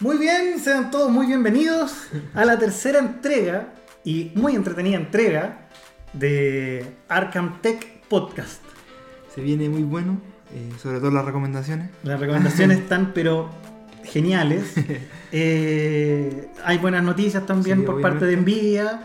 Muy bien, sean todos muy bienvenidos a la tercera entrega y muy entretenida entrega de Arkham Tech Podcast. Se viene muy bueno, eh, sobre todo las recomendaciones. Las recomendaciones están pero geniales. Eh, hay buenas noticias también Sí, por parte de. Nvidia.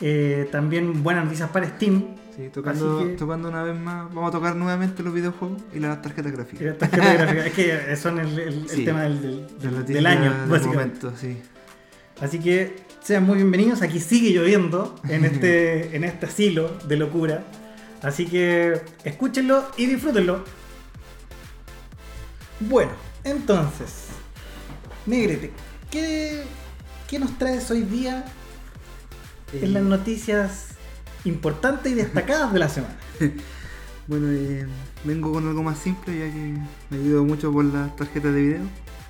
eh, también buenas noticias para Steam. Sí, tocando, que- tocando una vez más, vamos a tocar nuevamente los videojuegos y las tarjetas gráficas. las tarjetas gráficas. Es que son el, el- tema del, del- año, básicamente. momento, sí. Así que sean muy bienvenidos. Aquí sigue lloviendo en este, en este asilo de locura. Así que escúchenlo y disfrútenlo. Bueno, entonces, Negrete, ¿qué, qué nos traes hoy día en las Eh, noticias importantes y destacadas de la semana? Bueno, eh, vengo con algo más simple ya que me ayudó mucho por las tarjetas de video.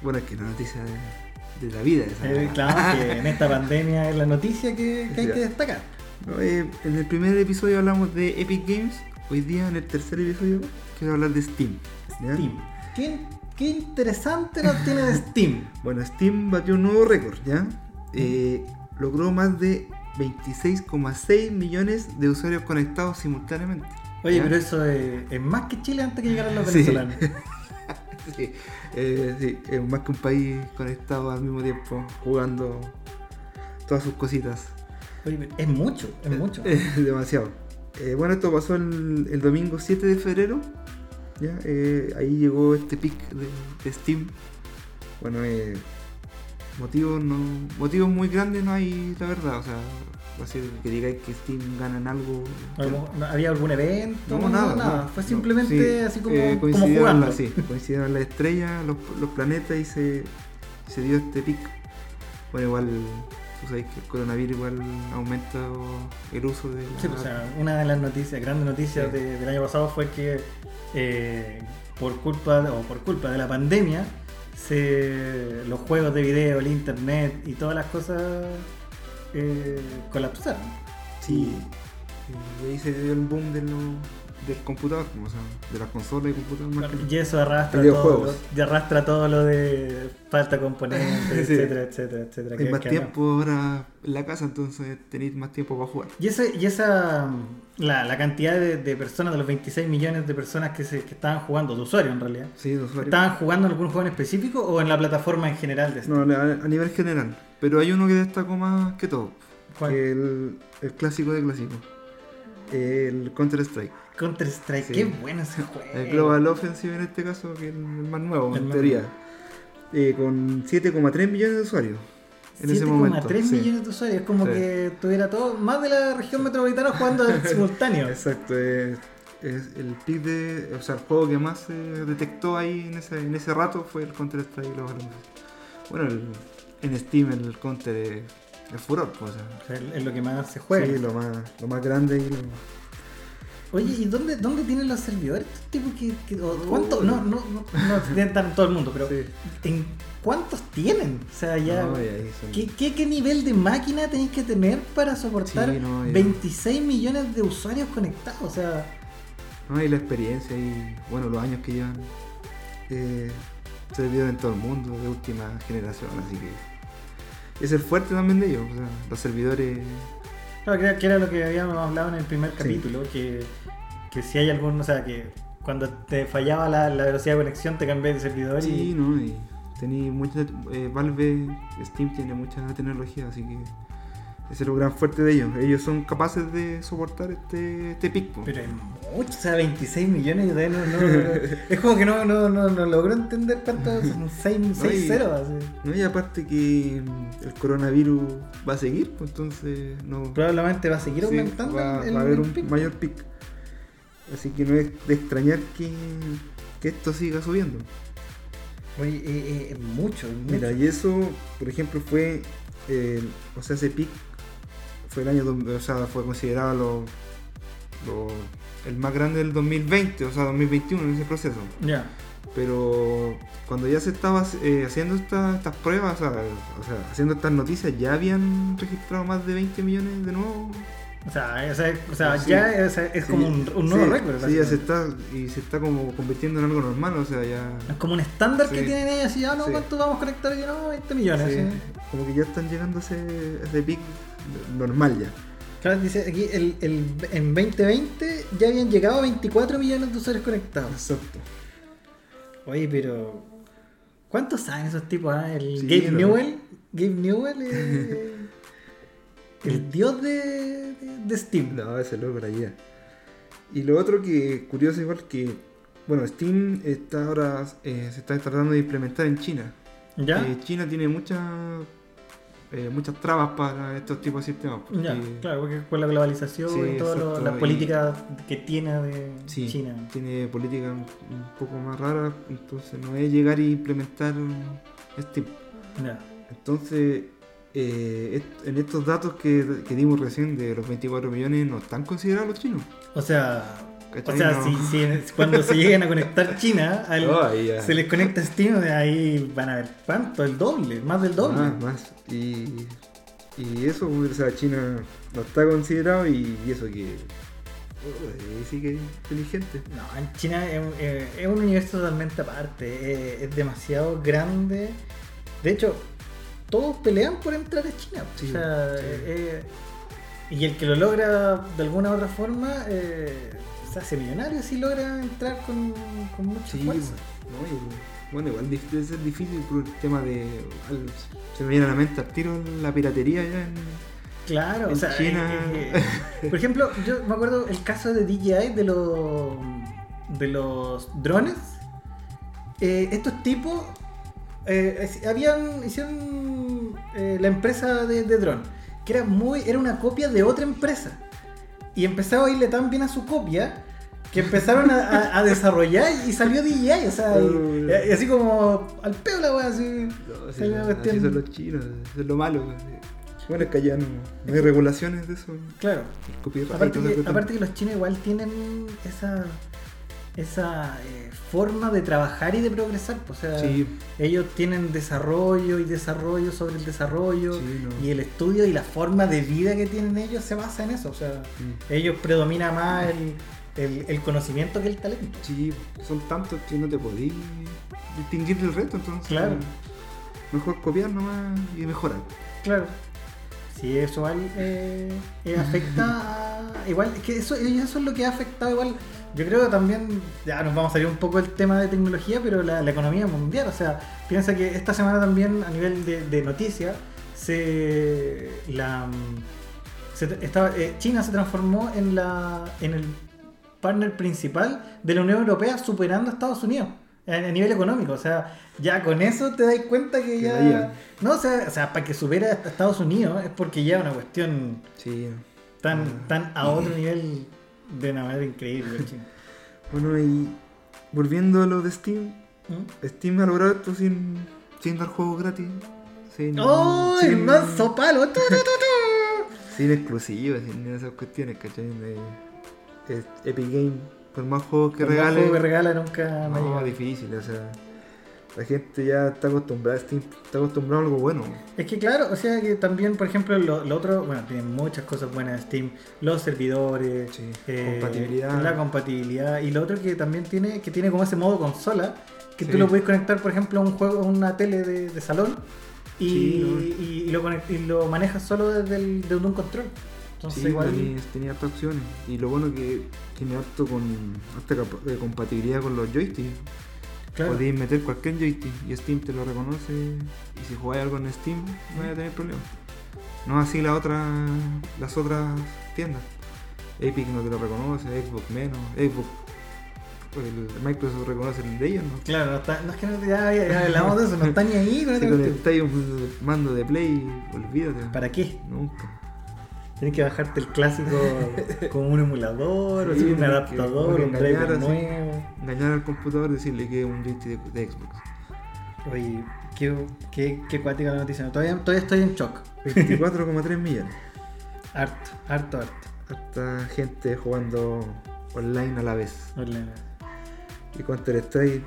Bueno, es que la noticia de, de la vida esa. Eh, claro que en esta pandemia es la noticia que, que hay que destacar. No, eh, en el primer episodio hablamos de Epic Games. Hoy día, en el tercer episodio, quiero hablar de Steam. ¿ya? Steam. ¿Qué, qué interesante nos tiene de Steam. Bueno, Steam batió un nuevo récord, ¿ya? Eh, logró más de 26,6 millones de usuarios conectados simultáneamente. Oye, ¿ya? pero eso es, es más que Chile antes que llegaran los venezolanos. Sí, eh, sí, es más que un país conectado al mismo tiempo, jugando todas sus cositas. Oye, es mucho, es mucho. Es demasiado. Eh, bueno, esto pasó el, el domingo 7 de febrero. ¿ya? Eh, ahí llegó este pic de, de Steam. Bueno, eh, motivos, no, motivos muy grandes no hay, la verdad. O sea, así que digáis que Steam gana en algo. ¿Algo- no- ¿Había algún evento? No, nada, no. Fue simplemente sí, así como, eh, como coincidieron jugando. las- sí, coincidieron las estrellas, los, los planetas y se, se dio este pic. Bueno, igual, tú sabes que el coronavirus igual aumenta el uso de. Sí, pues, o sea, una de las noticias, grandes noticias Sí. de- del año pasado fue que eh, por culpa o por culpa de la pandemia, se, los juegos de video, el internet y todas las cosas eh, colapsaron. Sí, y ahí se dio el boom de lo- del computador, o sea, de las consolas y más que- Y eso arrastra todo, lo, y arrastra todo lo de falta de componentes, Sí. etcétera, etcétera, etcétera. Hay más que tiempo ahora en la casa, entonces tenéis más tiempo para jugar. Y, ese, y esa, la, la cantidad de, de personas, de los 26 millones de personas que, se, que estaban jugando, de usuarios en realidad, Sí, de usuario. ¿estaban jugando en algún juego en específico o en la plataforma en general de Steam? No, a, nivel general. Pero hay uno que destacó más que todo. ¿Cuál? que el, el clásico de clásicos. El Counter Strike. Counter Strike, Sí. qué bueno ese juego. El Global Offensive en este caso, que es el más nuevo, El en más teoría. Eh, con 7,3 millones de usuarios. En ese 7,3 momento. sí. millones de usuarios, es como Sí. que tuviera todo, más de la región metropolitana jugando en simultáneo. Exacto, es, es el pick de. O sea, el juego que más se detectó ahí en ese, en ese rato fue el Counter Strike Global Offensive. Bueno, el- en Steam el Counter es, es furor, pues, o sea. O sea, es lo que más se juega. Sí, lo más, lo más grande y lo, Oye, ¿y dónde, dónde tienen los servidores? Estos tipos que, que- ¿Cuánto? No, no, no, no todo el mundo, pero Sí. ¿en cuántos tienen? O sea, ya. No, y ahí son- ¿qué, qué, qué nivel de máquina tenéis que tener para soportar Sí, no, ya. 26 millones de usuarios conectados? O sea, No, y la experiencia y bueno, los años que llevan eh, servidores en todo el mundo, de última generación, así que es el fuerte también de ellos, o sea, los servidores claro, que, era lo que habíamos hablado en el primer Sí. capítulo, que, que si hay algún, o sea, que cuando te fallaba la, la velocidad de conexión te cambié de servidor sí, y no, y tení mucha eh, Valve, Steam tiene mucha tecnología, así que ese es lo gran fuerte de ellos. Ellos son capaces de soportar este, este pic. po. Pero es mucho, o sea, 26 millones de no, no, Es como que no, no, no, no logro entender cuánto son 6, No, y- ceros. así. No, y aparte que el coronavirus va a seguir, pues entonces no Probablemente va a seguir Sí, aumentando va, el, va a haber un pico. mayor pic. Así que no es de extrañar que, que esto siga subiendo. Oye, eh, eh, mucho, mucho. Mira, y eso, por ejemplo, fue, eh, o sea, ese pic fue el año, dos- o sea, fue considerado lo, lo- el más grande del 2020, o sea, 2021 en ese proceso. Ya. Pero cuando ya se estaba eh, haciendo esta- estas pruebas, o sea, o sea, haciendo estas noticias, ya habían registrado más de 20 millones de nuevo O sea, o sea, o sea, Sí. ya es Sí, como un, un nuevo sí, récord. Sí, ya se está, y se está como convirtiendo en algo normal, o sea, ya... Es como un estándar que tienen ellos así, ah, no. ¿cuánto vamos a conectar? Y no, 20 millones. Como que ya están llegando a ese, ese pic normal ya. Claro, dice aquí, el, el- en 2020 ya habían llegado a 24 millones de usuarios conectados. Exacto. Oye, pero. ¿Cuántos saben esos tipos? ah? El Gabe. Newell. Gabe Newell es. el dios de, de, de Steam. No, ese loco era ya. Y lo otro que curioso igual que, bueno, Steam está ahora, eh, se está tratando de implementar en China. ¿Ya? Eh, China tiene muchas eh, muchas trabas para estos tipos de sistemas. porque- Ya, claro, porque con la globalización Sí, y todas las políticas que tiene de Sí, China. tiene políticas un, un poco más raras, entonces no es llegar y implementar Steam. Ya. Entonces, eh, est- en estos datos que, que dimos recién de los 24 millones, no están considerados los chinos. O sea, o sea No. si, si- cuando se lleguen a conectar China, al- ya. se les conecta Steam, ahí van a ver cuánto, el doble, más del doble. Más, más. Y, y eso, o sea, China no está considerado y, y eso que oh, eh, sí que es inteligente. No, en China es, un- eh, es un universo totalmente aparte, es demasiado grande. De hecho, todos pelean por entrar a China. Sí, o sea, sí. eh, y el que lo logra de alguna u otra forma eh, se hace millonario si logra entrar con, con mucha Sí, fuerza. no, y, bueno, igual debe ser difícil por el tema de. al- se me viene a la mente al tiro la piratería ya en. Claro, o En sea, China- eh, eh, por ejemplo, yo me acuerdo el caso de DJI de los de los drones. Eh, estos tipos eh, habían hicieron eh, la empresa de, de dron, que era muy era una copia de otra empresa y empezaba a irle tan bien a su copia que empezaron a, a- a desarrollar y salió DJI, o sea, y- y así como al peo la wea, así. No, sí, así son los chinos, eso es lo malo. Bueno, es que allá no, no hay regulaciones de eso. Claro. Aparte que, aparte que los chinos igual tienen esa esa eh, forma de trabajar y de progresar. pues, O sea, Sí, ellos tienen desarrollo y desarrollo sobre el desarrollo Sí, no. y el estudio y la forma de vida que tienen ellos se basa en eso. O sea, Mm. ellos predomina más el, el- el conocimiento que el talento. sí, son tantos que no te podís distinguir del resto, entonces. Claro. Mejor copiar nomás y mejorar. Claro. Sí, eso igual eh, eh, afecta a- Igual, es que eso, eso es lo que ha afectado igual. Yo creo que también, ya nos vamos a salir un poco del tema de tecnología, pero la, la economía mundial. O sea, piensa que esta semana también a nivel de, de noticias, se, la, se- estaba- eh, China se transformó en, la, en el partner principal de la Unión Europea superando a Estados Unidos a, nivel económico. O sea, ya con eso te das cuenta que Que ya... No, o sea, o sea, para que supere a Estados Unidos es porque ya es una cuestión Sí. tan, Ah. tan a otro nivel de una manera increíble. Chino. Bueno, y volviendo a lo de Steam, ¿Mm? Steam ha logrado esto sin, sin dar juegos gratis. Sin, ¡Oh! El sin- manso palo. Sin exclusivas, sin esas cuestiones, ¿cachai? De, Epic Game, por más juegos que Por más que regala nunca me no, llegado. difícil, o sea. La gente ya está acostumbrada a Steam, está acostumbrada a algo bueno. Es que claro, o sea que también, por ejemplo, lo, lo otro, bueno, tienen muchas cosas buenas Steam, los servidores, Sí, eh, compatibilidad. la compatibilidad, y lo otro que también tiene, que tiene como ese modo consola, que tú lo puedes conectar, por ejemplo, a un juego, a una tele de, de salón, y, Sí, y- y lo, conect- y lo manejas solo desde, el, desde un control. Entonces Sí, igual... tenía, tenía hartas opciones. Y lo bueno que tiene harto con harta eh, compatibilidad con los joysticks. Claro. Podéis meter cualquier joystick y Steam te lo reconoce. Y si jugáis algo en Steam, no vais a tener problemas. No así la otra, las otras tiendas. Epic no te lo reconoce, Xbox menos, Xbox. El Microsoft reconoce el de ellos, ¿no? Claro, no, está, no es que no, ya, ya- ya hablamos de eso, no está ni ahí con Si conectáis un mando de Play, olvídate. ¿Para qué? Nunca. Tienes que bajarte el clásico como un emulador, o Sí, así, un adaptador, un driver nuevo. Engañar al computador y decirle que es un joystick de, de Xbox. Oye, qué, qué, qué cuática la noticia. Todavía, todavía estoy en shock. 24,3 millones. Harto, harto, harto. Harta gente jugando online a la vez. Online. Y Counter Strike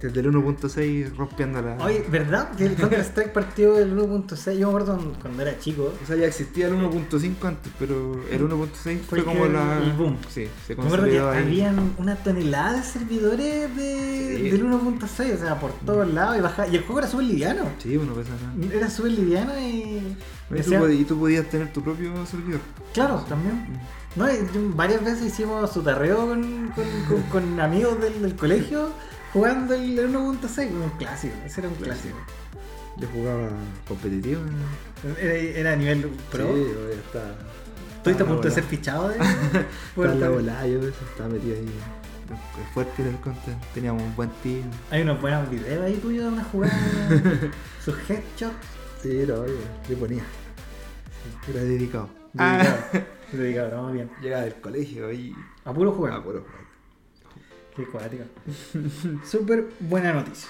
Desde el 1.6 rompiendo la. Oye, ¿verdad? Que el Counter-Strike partió del 1.6. Yo me acuerdo cuando- era chico. O sea, ya existía el 1.5 antes, pero el 1.6 fue como la. el boom. Sí, se Me acuerdo que consolidó ahí. habían una tonelada de servidores de, Sí. del 1.6, o sea, por todos lados y bajaba. Y el juego era súper liviano. Sí, bueno, pesa nada. Era súper liviano y. Y tú, y podías tener tu propio servidor. Claro, también. No, y yo- varias veces hicimos sotarreo con, con, con- con amigos del, del colegio jugando el 1.6, un clásico, ese era un clásico. Yo jugaba competitivo. ¿no? Era, era a nivel pro. Sí, a punto de ser fichado de. Estaba la volada, yo estaba metido ahí. Es fuerte el content. Teníamos un buen team. Hay unos buenos videos ahí tuyos de una jugada, sus headshots. Sí, no, oye, le ponía. Era dedicado. Dedicado, dedicado, vamos bien. Llegaba del colegio y. A puro jugar. Ah, puro juego. Qué. Súper buena noticia.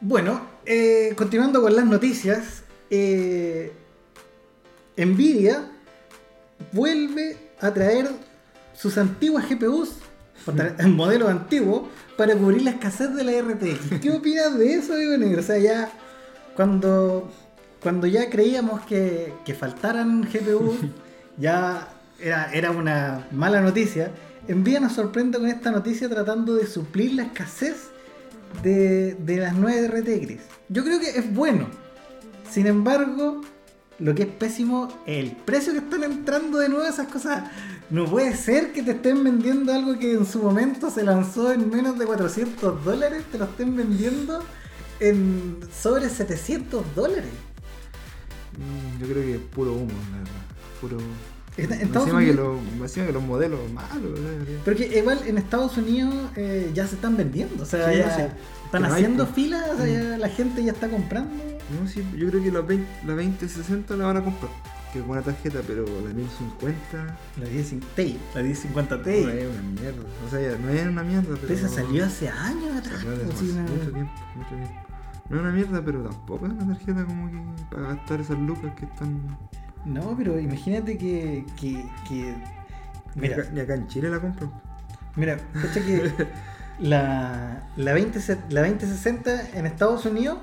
Bueno, eh, continuando con las noticias, eh, Nvidia vuelve a traer sus antiguas GPUs, tra- el modelo antiguo, para cubrir la escasez de la RTX. ¿Qué opinas de eso, amigo negro? O sea, ya cuando, cuando ya creíamos que, que faltaran GPUs, ya era, era una mala noticia. Nvidia nos sorprende con esta noticia tratando de suplir la escasez de, de las 9 RTX. Yo creo que es bueno. Sin embargo, lo que es pésimo el precio que están entrando de nuevo esas cosas. No puede ser que te estén vendiendo algo que en su momento se lanzó en menos de 400 dólares, te lo estén vendiendo en sobre 700 dólares. Mm, Yo creo que es puro humo, la verdad. Puro. En- en encima, que Unidos- más encima que los modelos malos. Pero que igual en Estados Unidos eh, ya se están vendiendo, o sea, Sí, ya no, sí. están Que no hay, haciendo pues. filas, o sea, ya la gente ya está comprando. No, sí, yo creo que la, 20, la 2060 la van a comprar. Que es buena tarjeta, pero la 1050 La 10 Ti, la 1050 no Ti. es una mierda. O sea, ya no es una mierda, pero. Esa salió hace años atrás. Hace pues, una- mucho tiempo, mucho tiempo. No es una mierda, pero tampoco es una tarjeta como que para gastar esas lucas que están. No, pero imagínate que. que, que- Ni acá, mira, ni acá en Chile la compran. mira, cacha que la, la, 20, se- la 2060 en Estados Unidos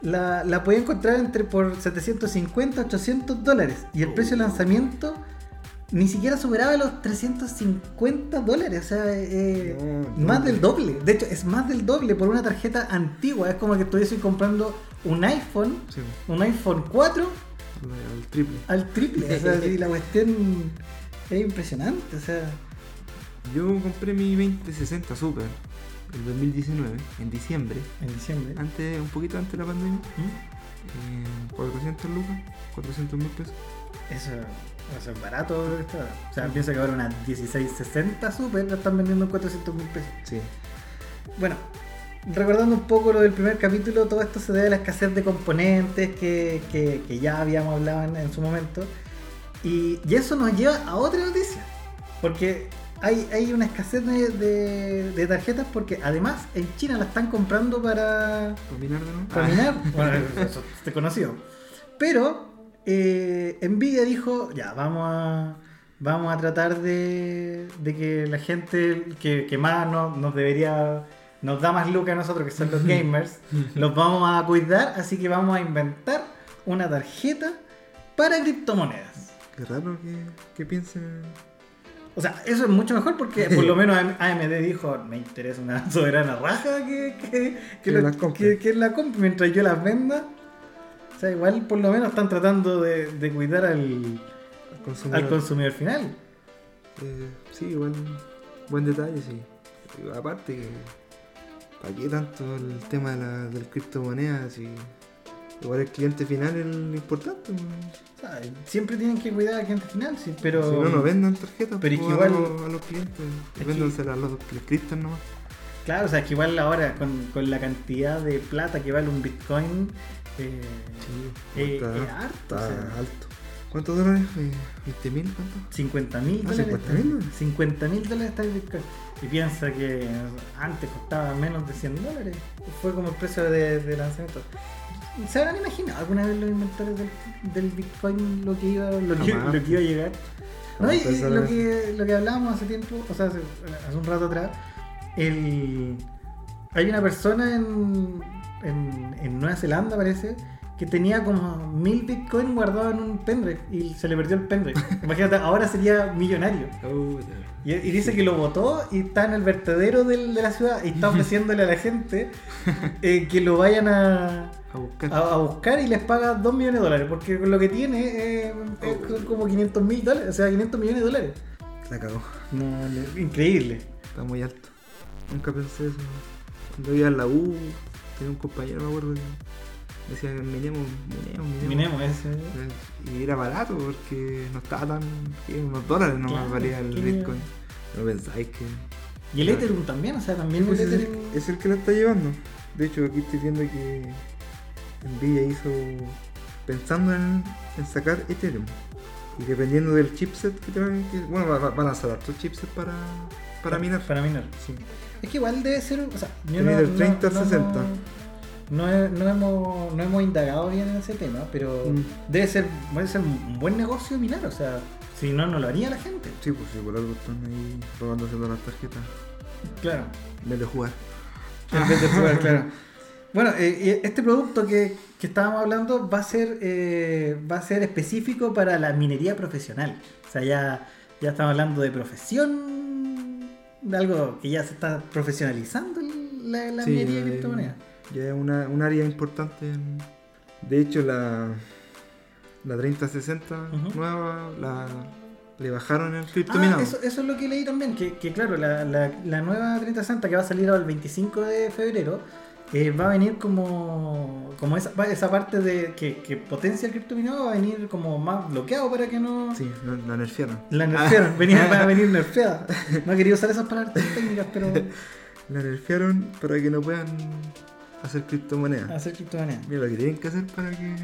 la, la podía encontrar entre por 750 800 dólares. Y el precio de lanzamiento ni siquiera superaba los 350 dólares. O sea, eh, No, más no. del doble. De hecho, es más del doble por una tarjeta antigua. Es como que estuviese comprando un iPhone, Sí, un iPhone 4 al, triple. al triple. O sea, sí, la cuestión es impresionante. O sea, Yo compré mi 2060 Super el 2019, en diciembre, en diciembre. antes, un poquito antes de la pandemia, ¿Mm? en 400 lucas, 400 mil pesos. Eso, eso es barato. esto. O sea, piensa que ahora una 1660 Super la están vendiendo en 400 mil pesos. Sí. Bueno, recordando un poco lo del primer capítulo, todo esto se debe a la escasez de componentes que, que- que ya habíamos hablado en, en su momento. Y, y eso nos lleva a otra noticia. Porque hay, hay una escasez de, de- de tarjetas porque además en China la están comprando para, ¿Combinar de nuevo? para minar. Bueno, eso te conoció. Pero eh, Nvidia dijo, ya, vamos a, vamos a tratar de, de que la gente que, que más nos, nos debería, nos da más lucas a nosotros, que son los gamers, los vamos a cuidar, así que vamos a inventar una tarjeta para criptomonedas. Qué raro que, que piensen. O sea, eso es mucho mejor porque por lo menos AMD dijo, me interesa una soberana raja que, que, que, Que lo- las compre". que- que la compre mientras yo las venda. O sea, igual por lo menos están tratando de, de cuidar al, al consumidor. al consumidor final. Eh, sí, igual. Buen detalle, sí. Aparte que. ¿Para qué tanto el tema de la, del criptomonedas? Si igual el cliente final es lo importante. pues. O sea, siempre tienen que cuidar al cliente final, sí, pero... si no, no vendan tarjetas pero es pues, que a, igual- los, a los clientes. Véndanselas a los criptan nomás. Claro, o sea, que igual ahora con, con la cantidad de plata que vale un Bitcoin, eh, eh, está, es harto, está o sea. alto. ¿Cuántos dólares? Eh, ¿20 mil? ¿Cuánto? 50 mil Ah, dólares. 50.000. 50 mil dólares está el Bitcoin. Y piensa que antes costaba menos de 100 dólares. Fue como el precio de, de lanzamiento. ¿Se habrán imaginado alguna vez los inventores del, del Bitcoin lo que iba, lo que, Jamás. lo que iba a llegar? No, y- lo, que, lo que hablábamos hace tiempo, o sea, hace, hace un rato atrás, el, hay una persona en, en, en Nueva Zelanda, parece, que tenía como mil bitcoins guardados en un pendrive y se le perdió el pendrive. Imagínate, ahora sería millonario. Y, y dice que lo votó y está en el vertedero del- de la ciudad y está ofreciéndole a la gente eh, que lo vayan a, A buscar. a, a buscar y les paga 2 millones de dólares. Porque lo que tiene eh, es como 500 mil dólares, o sea, 500 millones de dólares. La cagó. No, le- increíble. Está muy alto. Nunca pensé eso. Cuando iba a la U, tenía un compañero, me acuerdo, que decía minemos, minemos, minemos. Minemos ese. Y era barato porque no estaba tan. unos dólares no Claro, valía el que- Bitcoin. No pensáis que. Y el Claro. Ethereum también, o sea, también Pues el es, el, Ethereum. es el que la está llevando. De hecho, aquí estoy viendo que Nvidia hizo. pensando en, en sacar Ethereum. Y dependiendo del chipset que traen, que, bueno, va- va- van a lanzar otros chipsets para, para minar. Para minar. Sí. Es que igual debe ser. O sea, yo no, del 30 al no- no- 60. No, no hemos, no hemos indagado bien en ese tema, pero Mm. debe ser debe ser un buen negocio minar, o sea, si no, no lo haría la gente. Sí, pues sí, por algo están ahí robándose todas las tarjetas. Claro. En vez de jugar. En vez de jugar, claro. Bueno, eh, este producto que, que estábamos hablando va a ser eh, va a ser específico para la minería profesional. O sea, ya, ya estamos hablando de profesión, de algo que ya se está profesionalizando la, la Sí, minería de eh, criptomonedas. Ya es una, un área importante. en- De hecho, la, la 3060 Ujú. nueva la, le bajaron el Ah, criptominado. eso, eso es lo que leí también, que, que claro, la, la, la nueva 3060 que va a salir ahora el 25 de febrero, eh, va a venir como, como esa, esa parte de que, que potencia el criptominado, va a venir como más bloqueado para que no... Sí, la, la nerfearon. La nerfearon, venía, va a venir nerfeada. No quería usar esas palabras técnicas, pero La nerfearon para que no puedan hacer criptomonedas. hacer criptomonedas. Mira lo que tienen que hacer para que.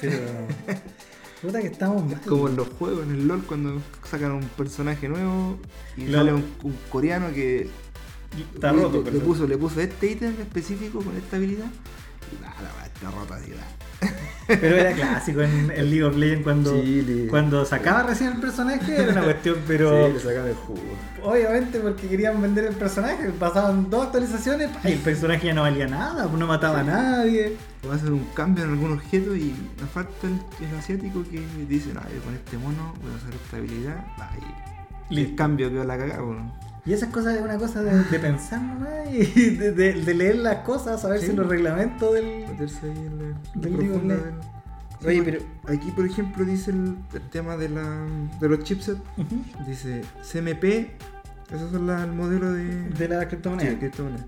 Pero... Puta que estamos mal. Como en los juegos, en el LOL, cuando sacan un personaje nuevo y sale un, un coreano que Está le, roto, le- puso, le puso este ítem específico con esta habilidad. Y nada, está rota así. nada. Pero era clásico en el League of Legends cuando, Sí, cuando sacaba recién el personaje, era una cuestión, pero... Sí, le sacan el jugo. Obviamente porque querían vender el personaje, pasaban dos actualizaciones y el personaje ya no valía nada, no mataba a nadie. O hacen un cambio en algún objeto y nos falta el, el asiático que dice, no, yo con este mono voy a usar esta habilidad. y el cambio quedó la cagada. bueno. Y esas cosas es una cosa de, de pensar nomás y de, de- de leer las cosas, saberse Sí. los reglamentos del... meterse ahí en la, en la Del Legends. del- Oye, Sí, pero- Aquí, por ejemplo, dice el, el tema de, la, de los chipsets. Ujú. Dice CMP, esos son la- el modelo de, De la sí, criptomoneda. de criptomoneda.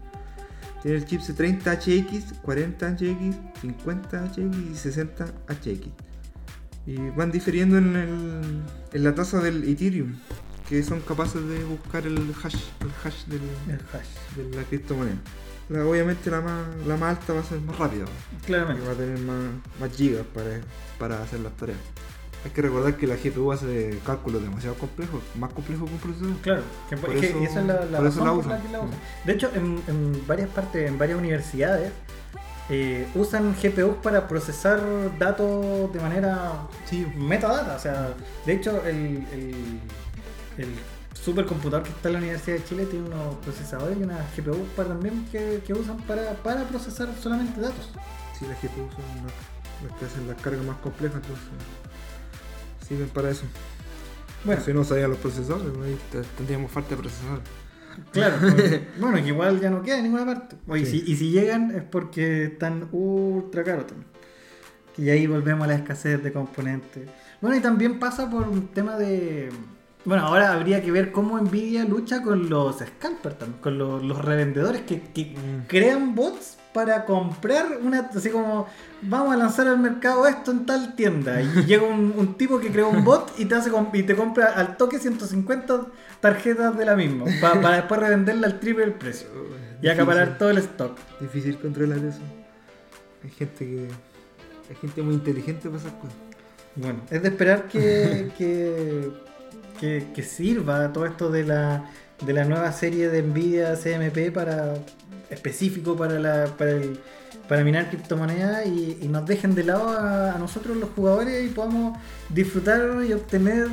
Tiene el chipset 30HX, 40HX, 50HX y 60HX. Y van difiriendo en, el, en la tasa del Ethereum, que son capaces de buscar el hash, el hash del, El hash. de la criptomoneda. La- obviamente la más, la más alta va a ser más rápida, Claramente. va a tener más, más gigas para, para hacer las tareas. Hay que recordar que la GPU hace cálculos demasiado complejos, más complejos que un procesador. Claro, que, Por que eso- esa es la, la razón usan. que la usan. De hecho, en, en varias partes, en varias universidades, eh, usan GPUs para procesar datos de manera Sí, metadata. O sea, de hecho, el, el, el supercomputador que está en la Universidad de Chile tiene unos procesadores y unas GPUs para, también que, que usan para, para procesar solamente datos. sí, las GPU son las, que hacen las cargas más complejas, entonces sirven para eso. Bueno, Si no sabían los procesadores, pues tendríamos falta de procesadores. Claro, porque- bueno, que igual ya no queda en ninguna parte. Oye, Sí. si- y si llegan es porque están ultra caros también. Y ahí volvemos a la escasez de componentes. Bueno, y también pasa por un tema de. Bueno, ahora habría que ver cómo Nvidia lucha con los scalpers, también, con los, los revendedores que, que Mm. crean bots para comprar una. Así como, vamos a lanzar al mercado esto en tal tienda. Y llega un, un tipo que creó un bot y te, hace y te compra al toque 150 tarjetas de la misma. pa- para después revenderla al triple del precio. Y acaparar todo el stock. Difícil controlar eso. Hay gente que. Hay gente muy inteligente para esas cosas. Bueno, es de esperar que, que, que, que sirva todo esto de la, de la nueva serie de Nvidia CMP para específico para la para el para minar criptomonedas y, y nos dejen de lado a, a nosotros los jugadores y podamos disfrutar y obtener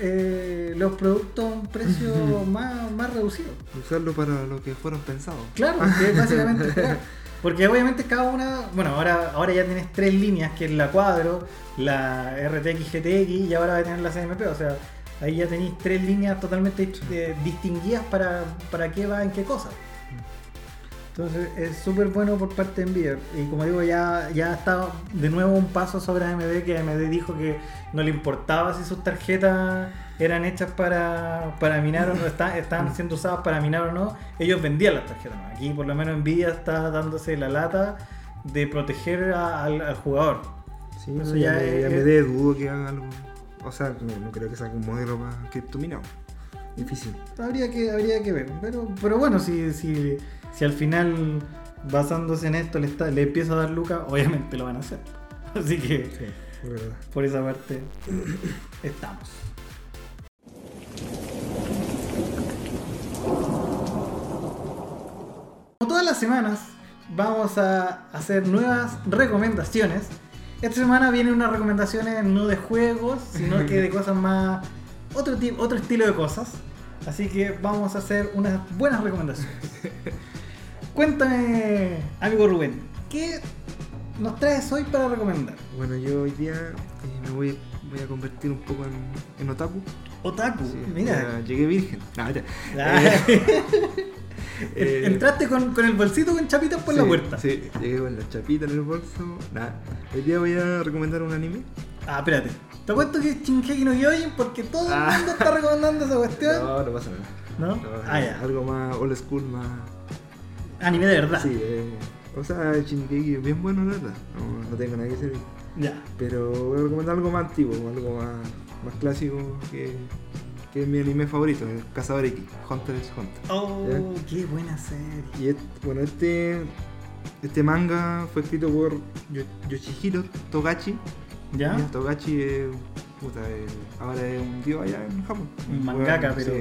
eh, los productos a un precio más, más reducido. Usarlo para lo que fueron pensados. Claro, que es básicamente esperar. Porque obviamente cada una, bueno, ahora, ahora ya tienes tres líneas, que es la Cuadro, la RTX GTX y ahora va a tener la CMP, o sea, ahí ya tenéis tres líneas totalmente eh, distinguidas para, para qué va en qué cosa. Entonces es súper bueno por parte de Nvidia. Y como digo, ya, ya está de nuevo un paso sobre AMD, que AMD dijo que no le importaba si sus tarjetas eran hechas para, para minar o no, está- estaban siendo usadas para minar o no. Ellos vendían las tarjetas. ¿no? Aquí por lo menos Nvidia está dándose la lata de proteger a- al, al jugador. Sí, Eso no, ya ya, me, es- dudo que haga algo. O sea, no, no creo que saque un modelo para criptominado. Difícil. Habría que, habría que ver. Pero, pero bueno, si, si, si al final, basándose en esto, le, está, le empieza a dar lucas, obviamente lo van a hacer. Así que Sí, es por esa parte estamos. Como todas las semanas, vamos a hacer nuevas recomendaciones. Esta semana vienen unas recomendaciones no de juegos, sino que de cosas más. otro, tipo, otro estilo de cosas. Así que vamos a hacer unas buenas recomendaciones. Cuéntame, amigo Rubén, ¿qué nos traes hoy para recomendar? Bueno, yo hoy día eh, me voy, voy a convertir un poco en, en otaku. Otaku, Sí, mira. ya llegué virgen. No, ya. Ah. Eh, Entraste con, con el bolsito con chapitas por la puerta. Sí, llegué con la chapita en el bolso. Nada. Hoy día voy a recomendar un anime. Ah, espérate. Te cuento que es Shingeki no Kyojin porque todo el Ah. mundo está recomendando esa cuestión. No, no pasa nada. ¿No? No, ah, ya. Algo más old school, más. Anime de verdad. Sí, eh, o sea, Shingeki es bien bueno, la verdad. No, no tengo nada que decir. Ya. Pero voy a recomendar algo más antiguo, algo más, más clásico que, que es mi anime favorito, el Cazador X, Hunter x Hunter. Oh, ¿Ya? qué buena serie. Y es- bueno, este, este manga fue escrito por Yo- Yoshihiro Togachi. ¿Ya? Y Togachi es, puta, ahora es un dios allá en Japón. Un mangaka, pero.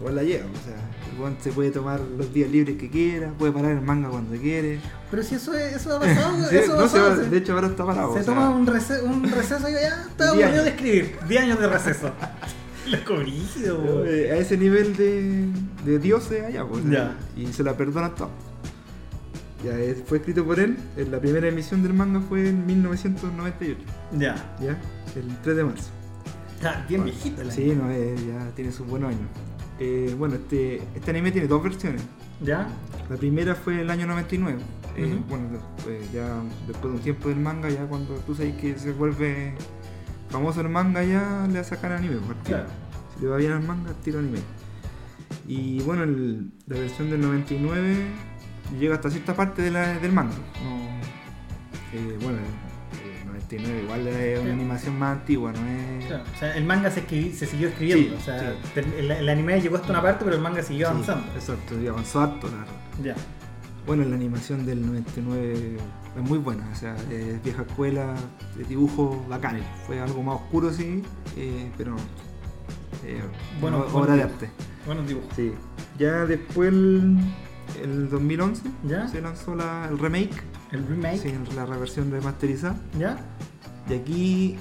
weón la lleva, o sea, el weón se puede tomar los días libres que quiera, puede parar el manga cuando quiere. Pero si eso, es, eso ha pasado, Sí, eso no, pasado. va- se- de hecho ahora está parado. se o sea, toma un, rece- un receso y ya Diez aburrido de escribir. 10 años de receso. Loco brígido. Eh, a ese nivel de, de dioses allá, pues, Ya. y se la perdona todo. Ya, es- fue escrito por él, en la primera emisión del manga fue en 1998, Ya. ¿ya? El 3 de marzo. Está bien viejito el Sí, no, eh, ya tiene sus buenos años. Eh, bueno, este, este anime tiene dos versiones. ¿Ya? La primera fue el año 99. Eh, Ujú. Bueno, ya después de un tiempo del manga, ya cuando tú sabes que se vuelve famoso el manga, ya le sacan anime. pues, tiro. Claro. Si le va bien al manga, tiro anime. Y bueno, el- la versión del 99 llega hasta cierta parte de la- del manga. No, eh, bueno, el 99 igual es una Sí. animación más antigua, no es. Claro, o sea, el manga se, escribi- se siguió escribiendo. Sí, o sea, sí. el, el anime llegó hasta una parte, pero el manga siguió Sí, avanzando. exacto, y avanzó harto, la verdad. Ya. Bueno, la animación del 99 es muy buena, o sea, es vieja escuela, de dibujo bacán. Fue algo más oscuro, sí, eh, pero eh, Bueno, obra de arte. Buenos dibujos. Sí. Ya después, el, el 2011, ¿Ya? se lanzó la- el remake, El remake. sí, la reversión remasterizada. ¿Ya? Y aquí,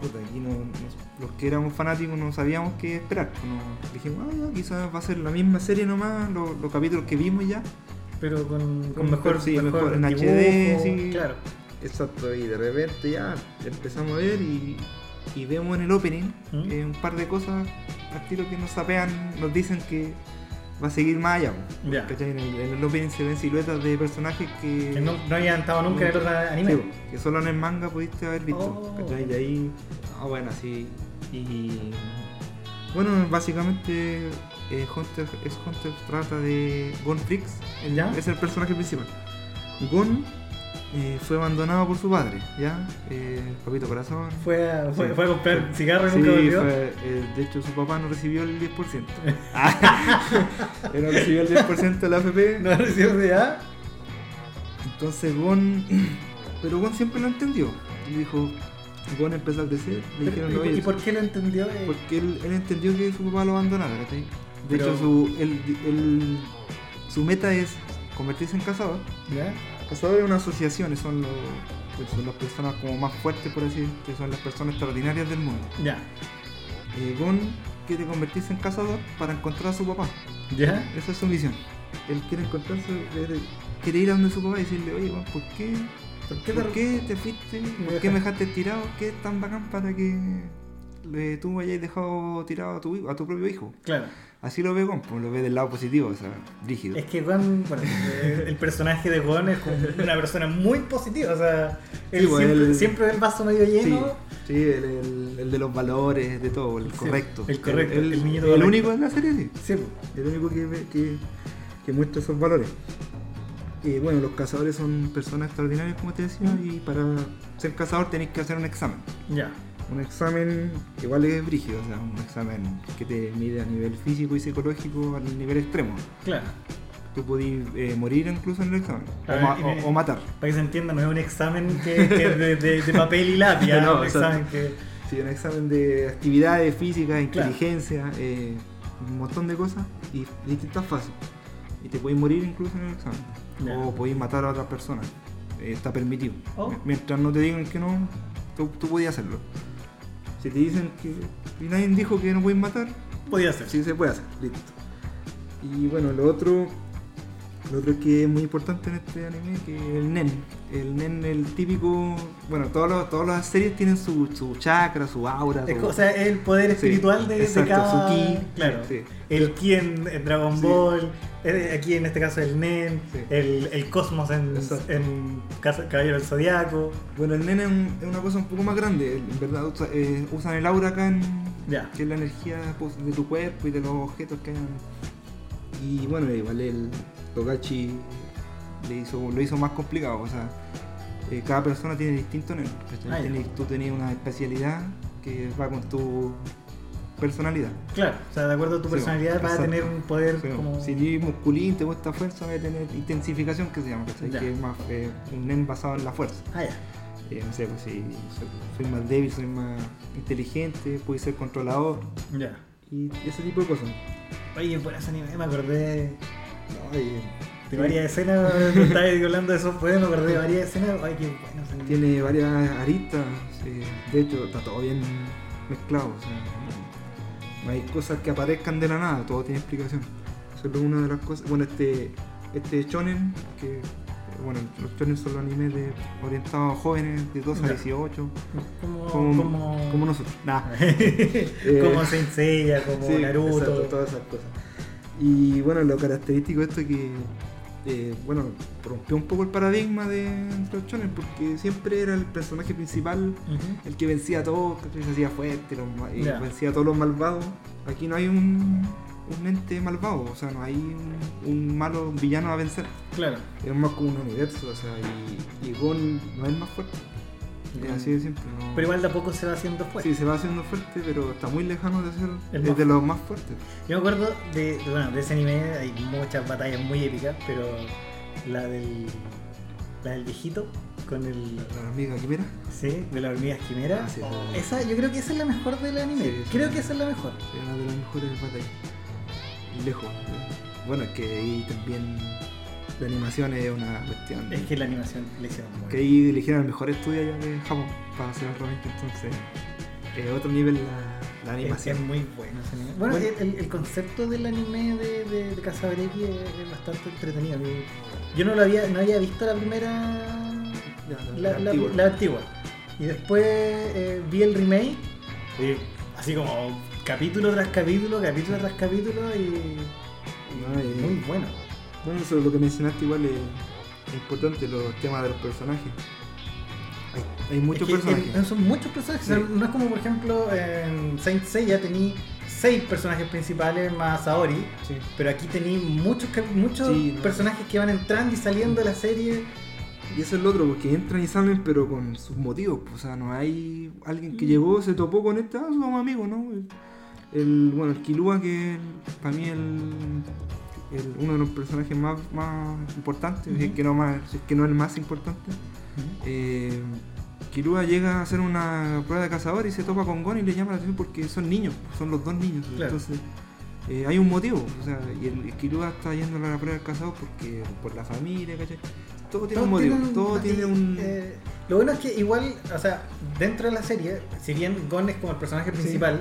puta, aquí no, no- los que éramos fanáticos no sabíamos qué esperar. pues, No, dijimos, ah, ya, quizás va a ser la misma serie nomás, los, los capítulos que vimos ya. Pero con, con mejor, sí, mejor en dibujo, HD, sí. Claro. Exacto, y de repente ya empezamos a ver y, y vemos en el opening ¿Mm? eh, un par de cosas al estilo que nos sapean, nos dicen que va a seguir más allá. En el, en el opening se ven siluetas de personajes que, Que no, no habían estado nunca en el otro anime. Sí, que solo en el manga pudiste haber visto. Oh. ¿cachai? Y ahí, ah, bueno, sí. Y bueno, básicamente eh, Hunter es Hunter trata de Gon Freaks, el- ¿Ya? es el personaje principal. Gon eh, fue abandonado por su padre, ¿ya? Eh, Papito Corazón. Fue, a, fue, Sí. fue a comprar cigarros y Sí, nunca volvió. fue, eh, de hecho su papá no recibió el 10%. Él no recibió el 10% de la AFP. No recibió de ya. Entonces Gon. Pero Gon siempre lo entendió. Y dijo: Y Gon empezó a crecer, le dijeron, ¿y, y por qué lo entendió? Porque él, él entendió que su papá lo abandonara, ¿cachai? De Pero- hecho, su, su meta es convertirse en cazador. ¿Ya? Cazadores es una asociación, son, los, pues, son las personas como más fuertes, por así decir, que son las personas extraordinarias del mundo. Ya. Eh, Gon quiere convertirse en cazador para encontrar a su papá. ¿Ya? Esa es su misión. Él quiere encontrarse, él quiere ir a donde su papá y decirle, oye, ¿por qué, ¿Por qué ¿por te- qué te fuiste? ¿Por qué me dejaste tirado? ¿Qué es tan bacán para que le- tú hayas dejado tirado a tu, hijo- a tu propio hijo? Claro. Así lo ve Gon, pues lo ve del lado positivo, o sea, rígido. Es que Gon, bueno, eh, el personaje de Gon es como una persona muy positiva, o sea, él Sí, pues, siempre, él- siempre ve el vaso medio lleno. sí el, el- el de los valores, de todo, el Sí, correcto. el correcto, El, el niñito el único en la serie, sí. Sí, pues. El único que, ve- que, que muestra esos valores. Y bueno, los cazadores son personas extraordinarias, como te decía, y para ser cazador tenéis que hacer un examen. ya. Un examen que igual es brígido, o sea, un examen que te mide a nivel físico y psicológico al nivel extremo. Claro. Tú podís eh, morir incluso en el examen, o, ma- o- me- o matar. Para que se entienda, no es un examen que, que de, de- de papel y lápiz, ¿ah? No, un examen que. Sí, un examen de actividades físicas, Claro. inteligencia, eh, un montón de cosas y distintas fases. Y te podéis morir incluso en el examen. O podéis matar a otras personas. Eh, está permitido. Oh. Mientras no te digan que no, tú, tú podías hacerlo. Si te dicen que y nadie dijo que no puedes matar, Podía ser. sí se puede hacer, listo. Y bueno, lo otro, lo otro que es muy importante en este anime que es el nen. El nen, el típico, bueno, todos los- todas las series tienen su, su chakra, su aura. Es, o sea, es el poder espiritual de, de exacto, cada. su ki, Claro. sí. El ki en, en Dragon Sí. Ball, eh, aquí en este caso el Nen, el, el Cosmos en, Exacto. en Caballero del Zodiaco. Bueno, el nen es, un- es una cosa un poco más grande, en verdad usa- eh, usan el aura acá en, que es la energía pues, de tu cuerpo y de los objetos que hayan. Y bueno, igual el Togachi le hizo, lo hizo más complicado, o sea, eh, cada persona tiene distinto. Ah. Tienes- tú tenías una especialidad que va con tu personalidad. Claro, o sea, de acuerdo a tu Sí, personalidad vas a tener un poder Sí, como. Si eres musculín, te gusta fuerza, vas a tener intensificación que se llama. Que es más eh, un nen basado en la fuerza. Ah, ya. Eh, no sé, pues si soy, soy más débil, soy más inteligente, puedo ser controlador Ya. y ese tipo de cosas. Oye, por ese anime me acordé No, y de varias escenas. estaba hablando de esos poderes, me acordé de varias escenas. Ay, qué bueno tiene varias aristas, eh, de hecho está todo bien mezclado, o sea, no, hay cosas que aparezcan de la nada, todo tiene explicación. Eso es una de las cosas. Bueno, este, este shonen, que eh, bueno, los shonen son los animes de, orientados a jóvenes de 12 a Ya. 18, Como. como, como, como nosotros. Nah. como Saint Seiya, como Sí, Naruto. exacto, todas esas cosas. Y bueno, lo característico de esto es que, eh, bueno, rompió un poco el paradigma de los shonen porque siempre era el personaje principal el que vencía a todos, que se hacía fuerte los ma- y Ya. vencía a todos los malvados. Aquí no hay un, un ente malvado, o sea, no hay un, un malo, un villano a vencer. Claro. Es más como un universo, o sea, y, y Gon no es más fuerte. Es así de simple. no- Pero igual de a poco se va haciendo fuerte. Sí, se va haciendo fuerte, pero está muy lejano de ser El de, los más fuertes. Yo me acuerdo de, bueno, de ese anime, hay muchas batallas muy épicas, pero la del, la del viejito con el... La amiga quimera. Sí, de las hormigas quimera. Ah, sí, Oh, esa, yo creo que esa es la mejor del anime. Sí, sí. creo que esa es la mejor. Es una de las mejores batallas. Lejos. Bueno, es que ahí también la animación es una cuestión. Es que la animación le hicieron muy Que ahí eligieron el mejor estudio allá de Japón para hacer el remake, entonces es otro nivel la, animación. es muy bueno ese anime. Bueno, Bueno. El, el concepto del anime de, de, X es, bastante entretenido. Yo no lo había, no había visto la primera la, la- antigua. la antigua. Y después eh, vi el remake, y así como capítulo tras capítulo, capítulo tras capítulo, y, No, y- muy bueno. Bueno, eso es lo que mencionaste igual es, es importante, los temas de los personajes. Hay, hay muchos Es que, personajes. eh, son muchos personajes. o sea, Sí. no es como, por ejemplo, en Saint Seiya tení seis personajes principales más Saori. Sí. Pero aquí tení muchos, muchos Sí, no. personajes que van entrando y saliendo de la serie. Y eso es lo otro, porque entran y salen, pero con sus motivos. pues, O sea, no hay alguien que llegó, se topó con este, ah, somos amigos, ¿no? El, bueno, el Kilua, que para mí el, el- uno de los personajes más, más importantes, si es que no más, si es que no el más importante, eh, Kilua llega a hacer una prueba de cazador y se topa con Gon y le llama la atención porque son niños, son los dos niños. Claro. Entonces, eh, hay un motivo. O sea, y el, el Kilua está yendo a la prueba del cazador porque por la familia, ¿cachai? Todo tiene un motivo, todo tiene un. eh, lo bueno es que igual, o sea, dentro de la serie, si bien Gon es como el personaje principal,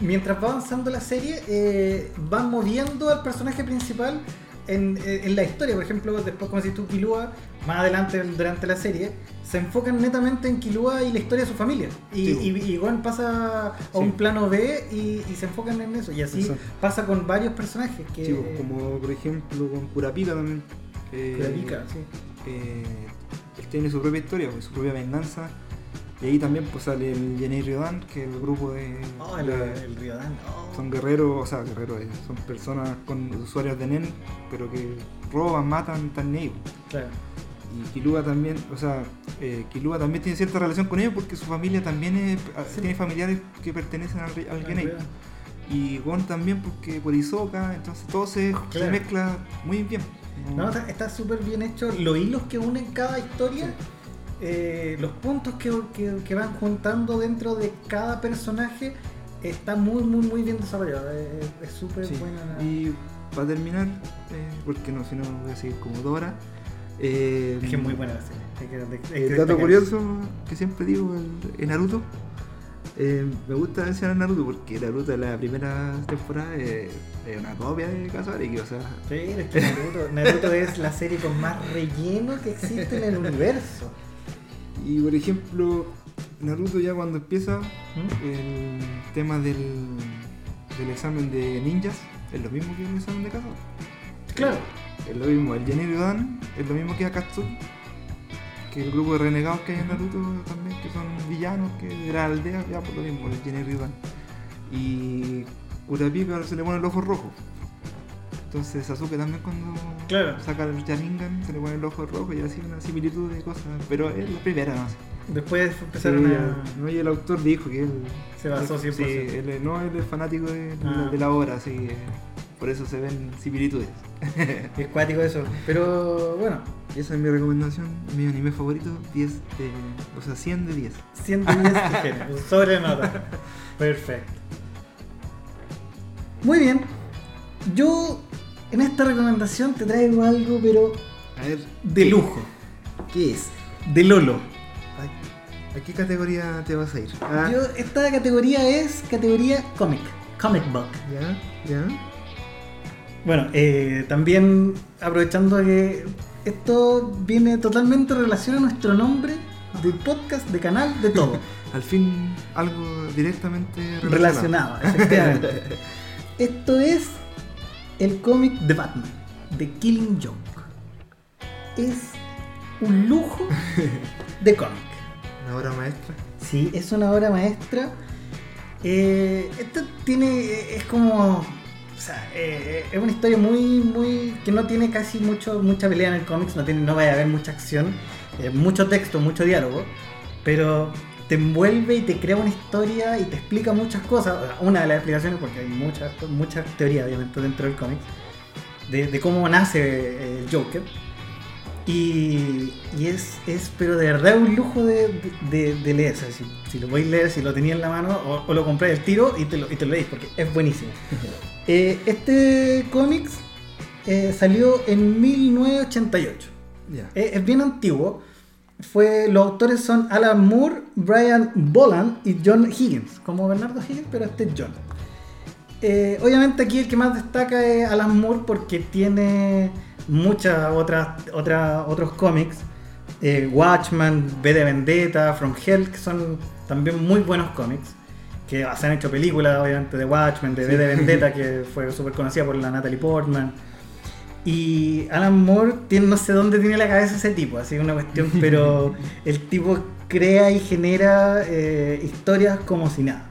mientras va avanzando la serie, eh, van moviendo al personaje principal en, eh, en la historia. Por ejemplo, después, como si tú, Kilua, más adelante durante la serie, se enfocan netamente en Kilua y la historia de su familia. Y, Sí, y, y Gon pasa a Sí. un plano B y, y se enfocan en eso. Y así Exacto. pasa con varios personajes que... Sí, pues, como por ejemplo con Kurapika también. eh, Kurapika, sí. eh, él tiene su propia historia, pues, su propia venganza. Y ahí también pues sale el Jenny Ryodan, que es el grupo de. Oh, el, de- el Ryodan. oh. son guerreros, o sea, guerreros, eh, son personas con usuarios de NEN, pero que roban, matan, están pues. Claro. Y Kilua también, o sea, eh, Kilua también tiene cierta relación con ellos porque su familia también es- Sí. tiene familiares que pertenecen al, al Genei. Y Gon también porque por Isoka, entonces todo se, mezcla muy bien. No, está- está súper bien hecho. Los hilos que unen cada historia, Sí. Eh, los puntos que, que- que van juntando dentro de cada personaje, está muy, muy, muy bien desarrollado. Eh, Es es súper Sí. buena. Y para terminar, eh, porque no, si no voy a seguir como eh, Es que es muy buena la serie. El dato curioso que siempre digo en Naruto. eh, me gusta mencionar Naruto porque Naruto en la primera temporada eh, es una copia de Kazariki, o sea, Sí, es que Naruto, Naruto es la serie con más relleno que existe en el universo. Y por ejemplo, Naruto ya cuando empieza ¿Mm? el tema del, del examen de ninjas es lo mismo que el examen de cazador. Claro. Es lo mismo, el Jenny Ryodan es lo mismo que Akatsuki, que el grupo de renegados que hay en Naruto también, que son villanos, que de la aldea, ya por lo mismo, el Jenny Ryodan. Y Kurapika se le pone el ojo rojo. Entonces Sasuke también cuando Claro. saca el Sharingan se le pone el ojo rojo y así una similitud de cosas, pero es la primera no sé. Después empezaron Sí, a. no, y el autor dijo que él Se basó 100%. Sí, él, no, él es fanático de, de Ah. la- de la obra, así que por eso se ven similitudes. Es cuático eso. Pero bueno, Y esa es mi recomendación, mi anime favorito, 10 de, o sea, 100 de 10. 110 tijeras, sobre nota. Perfecto. Muy bien. Yo en esta recomendación te traigo algo, pero A ver, de lujo. ¿qué es? De Lolo. ¿A, qué categoría te vas a ir? Ah, Yo, esta categoría es categoría cómic. Comic book. ya, ya. Bueno, eh, también aprovechando que esto viene totalmente en relación a nuestro nombre de podcast, de canal, de todo. Al fin, algo directamente relacionado, efectivamente. Esto es el cómic de Batman, de Killing Joke. Es un lujo de cómic. Una obra maestra. Sí, es una obra maestra. Eh, esto tiene. es como. O sea, eh, es una historia muy, muy. que no tiene casi mucho, mucha pelea en el cómics, no, tiene, no vaya a haber mucha acción, eh, mucho texto, mucho diálogo, pero te envuelve y te crea una historia y te explica muchas cosas. Una de las explicaciones, porque hay muchas, muchas teorías, obviamente, dentro del cómic, de, de cómo nace el Joker. Y, y es, es, pero de verdad un lujo de, de, de leer. O sea, si, si lo podéis leer, si lo tenéis en la mano, o, o lo compráis al tiro y te lo, y te lo leéis, porque es buenísimo. Eh, este cómics eh, salió en 1988. Ya. Eh, es bien antiguo. Fue, los autores son Alan Moore, Brian Boland y John Higgins. Como Bernardo Higgins, pero este es John. Eh, obviamente aquí el que más destaca es Alan Moore porque tiene muchas otras, otras otros cómics. Eh, Watchman, V de Vendetta, From Hell, que son también muy buenos cómics. Que se han hecho películas, obviamente, de Watchmen, de V de Vendetta, que fue súper conocida por la Natalie Portman. Y Alan Moore tiene, no sé dónde tiene la cabeza ese tipo, así una cuestión, pero el tipo crea y genera eh, historias como si nada.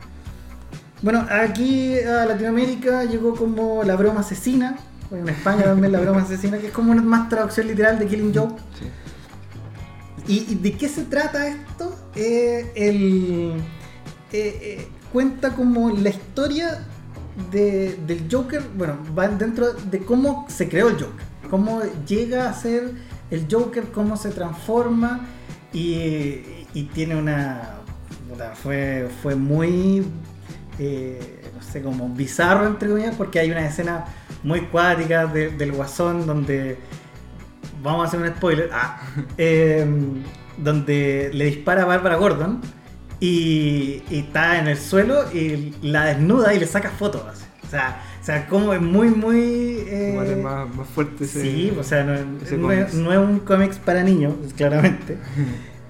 Bueno, aquí a Latinoamérica llegó como La Broma Asesina, en España también La Broma Asesina, que es como una más traducción literal de Killing Joke. Sí. ¿Y, y de qué se trata esto? Eh, el, eh, eh, cuenta como la historia de- del Joker, bueno, va dentro de cómo se creó el Joker, cómo llega a ser el Joker, cómo se transforma Y, y tiene una. Fue, fue muy. eh, no sé, como bizarro, entre comillas, porque hay una escena muy cuática de- del guasón donde. Vamos a hacer un spoiler. ah, eh, donde le dispara a Bárbara Gordon y, y está en el suelo y la desnuda y le saca fotos. así. O sea, o sea, como es muy, muy. eh, Igual es más, más fuerte ese. Sí, o sea, no, es, cómics. no es un cómics para niños, claramente.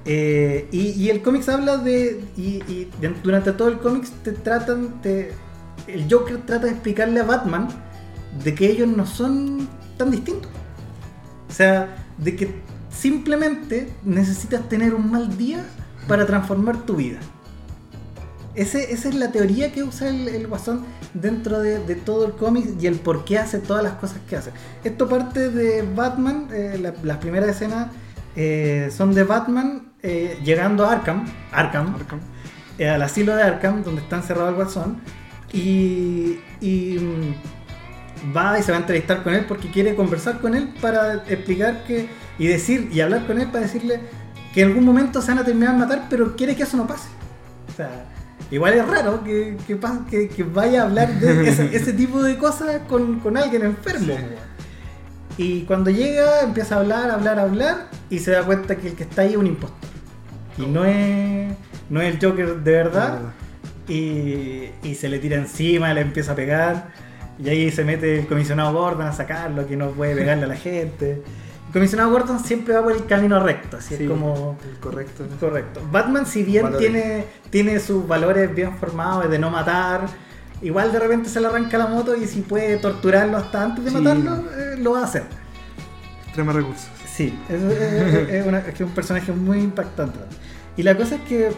Eh, y, y el cómics habla de. Y, y durante todo el cómics te tratan. Te, el Joker trata de explicarle a Batman de que ellos no son tan distintos. O sea, de que simplemente necesitas tener un mal día para transformar tu vida. Ese- esa es la teoría que usa el, el Guasón dentro de, de todo el cómic y el por qué hace todas las cosas que hace. Esto parte de Batman, eh, la- las primeras escenas eh, son de Batman eh, llegando a Arkham, Arkham, Arkham. al asilo de Arkham, donde está encerrado el Guasón, y, y, mm, va y se va a entrevistar con él porque quiere conversar con él para explicar que, y decir, y hablar con él para decirle que en algún momento se van a terminar de matar, pero quiere que eso no pase. O sea, igual es raro que, que, pa- que- que vaya a hablar de ese, ese tipo de cosas con, con alguien enfermo. Sí. Y cuando llega, empieza a hablar, hablar, hablar, y se da cuenta que el que está ahí es un impostor. Y no es, no es el Joker de verdad. Y, y se le tira encima, le empieza a pegar. Y ahí se mete el comisionado Gordon a sacarlo, que no puede pegarle a la gente. Comisionado Gordon siempre va por el camino recto, así Sí, es como el correcto. correcto. Batman, si bien Valores. tiene, tiene sus valores bien formados de no matar, igual de repente se le arranca la moto y si puede torturarlo hasta antes de Sí. matarlo, eh, lo va a hacer. Extrema recursos. Sí, es, es- es una- es que es un personaje muy impactante. Y la cosa es que,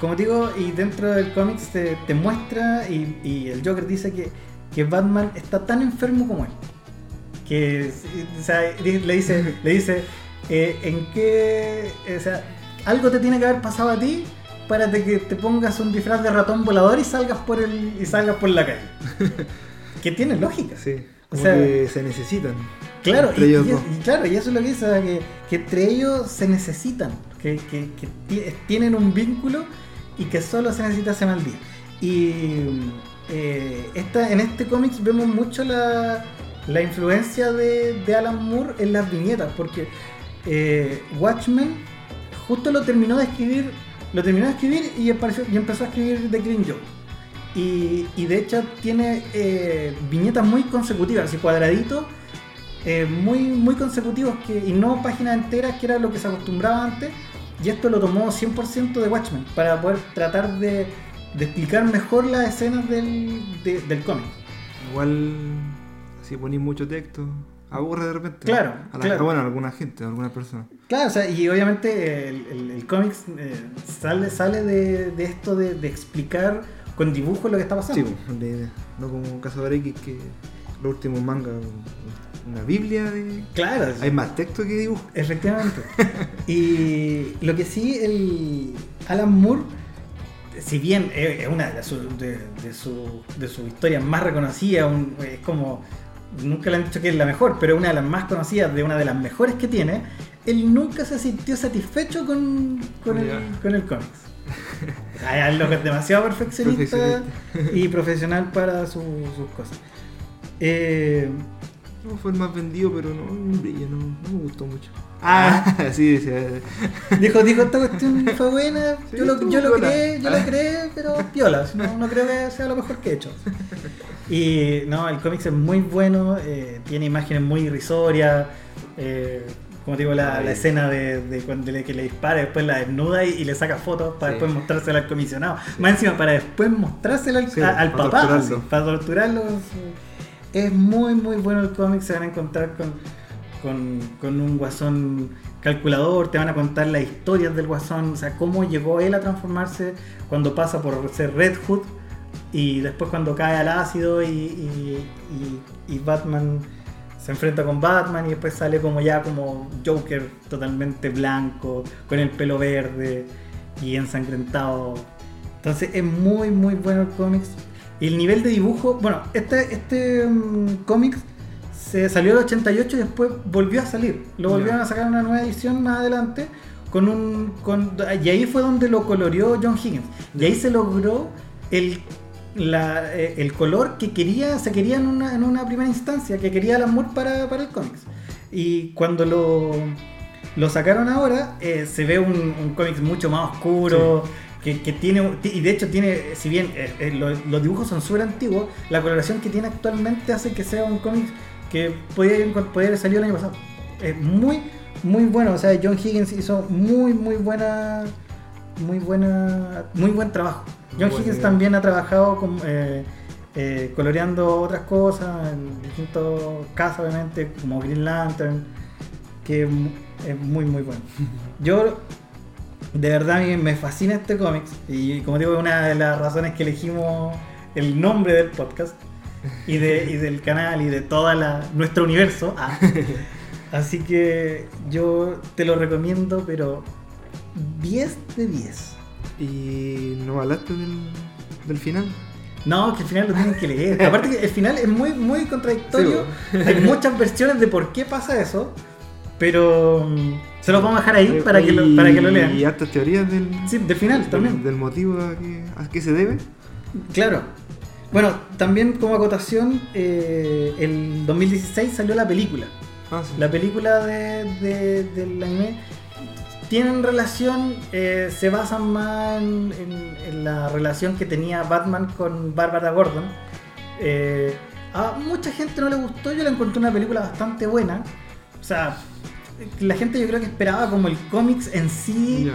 como digo, y dentro del cómic te, te muestra y, y el Joker dice que, que Batman está tan enfermo como él. Que o sea, le dice, le dice eh, en qué, o sea, algo te tiene que haber pasado a ti para que te pongas un disfraz de ratón volador y salgas por el y salgas por la calle. que tiene lógica. Sí. O sea- que se necesitan. Claro, y, ellos y- dos. y claro, y eso es lo que dice, que, que entre ellos se necesitan, que, que- que ti- tienen un vínculo y que solo se necesita ese mal día. Y eh, esta, en este cómics vemos mucho la, la influencia de, Alan Moore en las viñetas, porque eh, Watchmen justo lo terminó de escribir, lo terminó de escribir y, empezó a escribir The Green Joke. Y, de hecho tiene eh, viñetas muy consecutivas, así cuadraditos, eh, muy, muy consecutivos y no páginas enteras, que era lo que se acostumbraba antes. Y esto lo tomó 100% de Watchmen para poder tratar de, explicar mejor las escenas del, de- del cómic. Igual, si ponéis mucho texto, aburre de repente. Claro, A la- claro. Bueno, a alguna gente, a alguna persona. Claro, o sea, y obviamente el, el, el cómics eh, sale, sale de, de esto de, de explicar con dibujos lo que está Sí, pasando. pues, la idea. No como X, que los últimos mangas, una biblia de. Claro, Hay más texto que dibujo. Efectivamente. y lo que sí, el Alan Moore, si bien es una de, sus de, de su- de sus historias más reconocidas, es como, nunca le han dicho que es la mejor, pero es una de las más conocidas, de una de las mejores que tiene, él nunca se sintió satisfecho con, con, el, con el cómics. Algo que es demasiado perfeccionista y profesional para su- sus cosas. Eh, No fue el más vendido, pero no, no no, me gustó mucho. Ah. sí, decía. Dijo, dijo, esta cuestión fue buena, Sí, yo lo, yo creé, yo lo creé, pero piola, si no, no creo que sea lo mejor que he hecho. Y no, el cómic es muy bueno, eh, tiene imágenes muy irrisorias, eh, como digo, la, la escena de, de cuando le, que le dispara, después la desnuda y, y le saca fotos para Sí. después mostrársela al comisionado. Más encima, para después mostrársela al, Sí, a- al para papá, torturarlo. así, para torturarlo. sí. Es muy, muy bueno el cómic, se van a encontrar con, con, con un guasón calculador, te van a contar las historias del guasón, o sea, cómo llegó él a transformarse cuando pasa por ser Red Hood y después cuando cae al ácido y, y- y- y Batman se enfrenta con Batman y después sale como ya como Joker totalmente blanco, con el pelo verde y ensangrentado. Entonces es muy muy bueno el cómic. Y el nivel de dibujo, bueno, este, este mm, cómic se salió en el 88 y después volvió a salir. Lo volvieron a sacar en una nueva edición más adelante con un. Con, y ahí fue donde lo coloreó John Higgins. Y ahí se logró el, la, eh, el color que quería, se quería en una, en una primera instancia, que quería Alan Moore para, para el cómics. Y cuando lo, lo sacaron ahora, eh, se ve un, un cómic mucho más oscuro. Que, que tiene, y de hecho tiene, si bien eh, eh, los, los dibujos son súper antiguos, la coloración que tiene actualmente hace que sea un cómic que podía, podía haber salido el año pasado. Es muy, muy bueno. O sea, John Higgins hizo muy, muy buena, muy buena, muy buen trabajo. John Higgins idea. también ha trabajado con, eh, eh, coloreando otras cosas en distintos casos, obviamente, como Green Lantern, que es mu- es muy, muy bueno. Yo, de verdad, me fascina este cómic y, como digo, es una de las razones que elegimos el nombre del podcast y, de, y del canal y de todo nuestro universo. Ah. Así que yo te lo recomiendo, pero 10 de 10. Y no hablaste del, del final. No, que al final lo tienen que leer. Aparte que el final es muy, muy contradictorio. Sí, Hay muchas versiones de por qué pasa eso. Pero mm, se los vamos a dejar ahí para que lo, para que lo lean. Y hartas teorías del, Sí, del final del, también. del motivo a que, a qué se debe. Claro. Bueno, también como acotación, eh, el 2016 salió la película. Ah, sí. La película de, de- del anime tienen relación, eh, se basan más en, en- en la relación que tenía Batman con Bárbara Gordon. Eh, a mucha gente no le gustó, yo la encontré una película bastante buena. O sea, la gente yo creo que esperaba como el cómics en sí,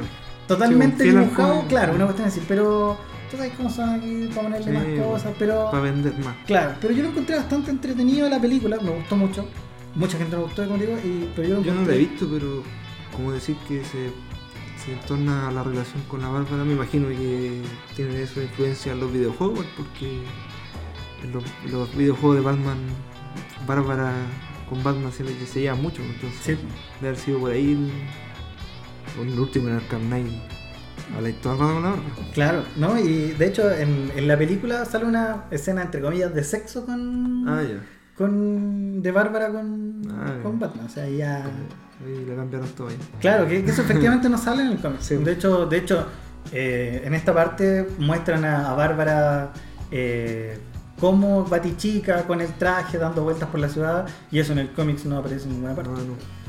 totalmente Sí, dibujado, claro, una cuestión así, pero sabes cómo son aquí para ponerle Sí, más cosas, pero... Para vender más. Claro, pero yo lo encontré bastante entretenido la película, me gustó mucho. Mucha gente no le gustó, como digo, y, pero yo lo Yo no la encontré- he visto, pero como decir que se, se torna a la relación con la Bárbara, me imagino que tiene de influencia en los videojuegos, porque en los, los videojuegos de Batman, Bárbara con Batman se, le- se lleva mucho, entonces Sí. debe haber sido por ahí el, el último en Arkham Knight. Todo el rato con la. Claro, ¿no? Y de hecho en, en la película sale una escena entre comillas de sexo con. Ah, ya. con. de Bárbara con. Ah, con. Batman. O sea, ya. Ahí le cambiaron todo ahí. Claro, que, que eso efectivamente no sale en el cómic. Sí. De hecho, de hecho, eh, en esta parte muestran a, a Bárbara eh, como Batichica con el traje dando vueltas por la ciudad. Y eso en el cómic no aparece en ninguna parte. No, no.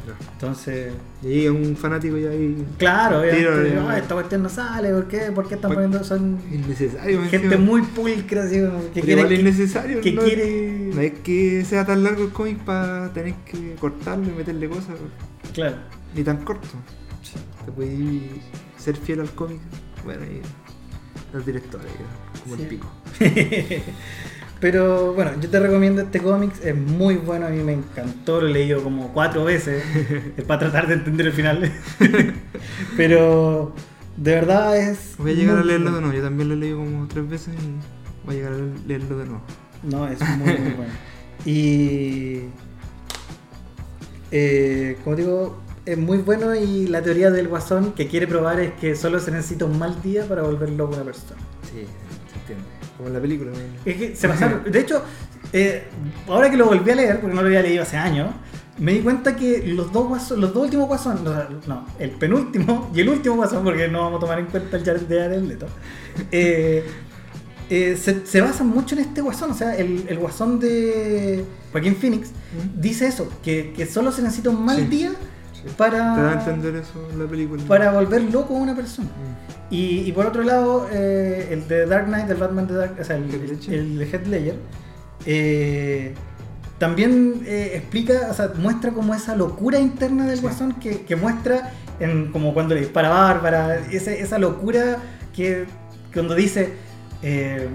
ya. Entonces. Y un fanático ya ahí Claro, Tiro de- "Ah, esta cuestión no sale, ¿por qué? ¿Por qué están poniendo? Son innecesario. gente encima. muy pulcra, así, que Pero quiere igual es que, necesario. que no, quiere. no es que sea tan largo el cómic para tener que cortarlo y meterle cosas, Claro. ni tan corto. Te puedes ser fiel al cómic. Bueno, y los directores, como Sí. el pico. Pero bueno, yo te recomiendo este cómic, es muy bueno, a mí me encantó, lo he leído como cuatro veces es para tratar de entender el final. Pero de verdad es. Voy a llegar a leerlo de nuevo. Yo también lo he leído como tres veces y voy a llegar a leerlo de nuevo. No, es muy, muy bueno. Y. Eh, como digo, es muy bueno y la teoría del guasón que quiere probar es que solo se necesita un mal día para volver loco a una persona. Sí, se entiende. Como en la película. ¿no? Es que se pasaron. De hecho, eh, ahora que lo volví a leer, porque no lo había leído hace años, me di cuenta que los dos guason- los dos últimos sea, no, el penúltimo y el último guasón, porque no vamos a tomar en cuenta el Jared de Leto, eh, eh, se, se basan mucho en este guasón. O sea, el, el guasón de Joaquín Phoenix dice eso, que, que solo se necesita un mal Sí. día para, Te da a entender eso en la película. para volver loco a una persona. Mm. Y, y por otro lado, eh, el de Dark Knight, el Batman de Dark, o sea, el, el Heath Ledger, eh, también eh, explica, o sea, muestra como esa locura interna del Sí. guasón que, que muestra en como cuando le dispara a Bárbara, ese- esa locura que cuando dice, eh,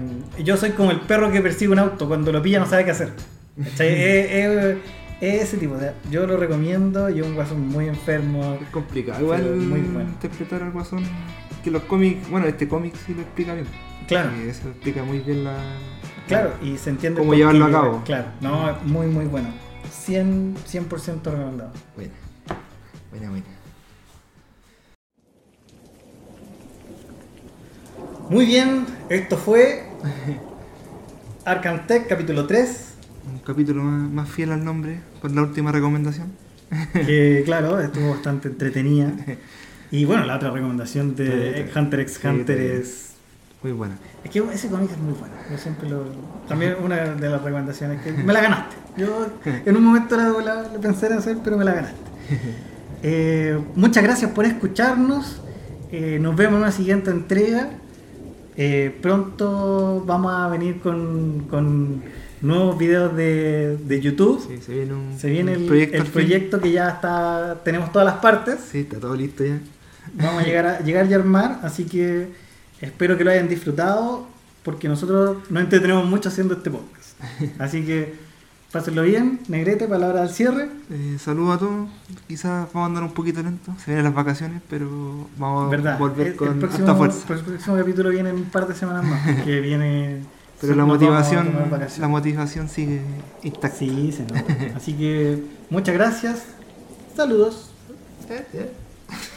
yo soy como el perro que persigue un auto, cuando lo pilla no sabe qué hacer. Es, es- es ese tipo, o sea, yo lo recomiendo, y es un guasón muy enfermo. Es complicado. Igual muy bueno. interpretar al guasón. Que los cómics, bueno, este cómic sí lo explica bien. Claro. Y eso explica muy bien la. Claro, y se entiende Cómo llevarlo a cabo. Claro, no, muy muy bueno. 100%, 100 recomendado. Buena. Buena, buena. Muy bien, esto fue Arkham Tech capítulo 3, Un capítulo más, más fiel al nombre, con la última recomendación. que claro, estuvo bastante entretenida. Y bueno, la otra recomendación de Hunter x Hunter es. Muy buena. Es que ese cómic es muy bueno. Yo siempre lo. También una de las recomendaciones que. Me la ganaste. Yo en un momento la, la- la pensé en hacer, pero me la ganaste. Eh, muchas gracias por escucharnos. Eh, nos vemos en una siguiente entrega. Eh, pronto vamos a venir con, con nuevos videos de, de YouTube. Sí, se viene un, Se viene un el, proyecto. el proyecto que ya está. Tenemos todas las partes. Sí, está todo listo ya. Vamos a llegar, a llegar y armar, así que espero que lo hayan disfrutado, porque nosotros nos entretenemos mucho haciendo este podcast. Así que pásenlo bien, Negrete, palabra al cierre. Eh, saludos a todos. Quizás vamos a andar un poquito lento. Se vienen las vacaciones, pero vamos ¿Verdad? a volver El- con el, próximo, fuerza. el próximo capítulo viene en un par de semanas más, que viene... Pero la motivación, la motivación sigue intacta. Sí, se nota. Así que muchas gracias. Saludos. Eh, eh.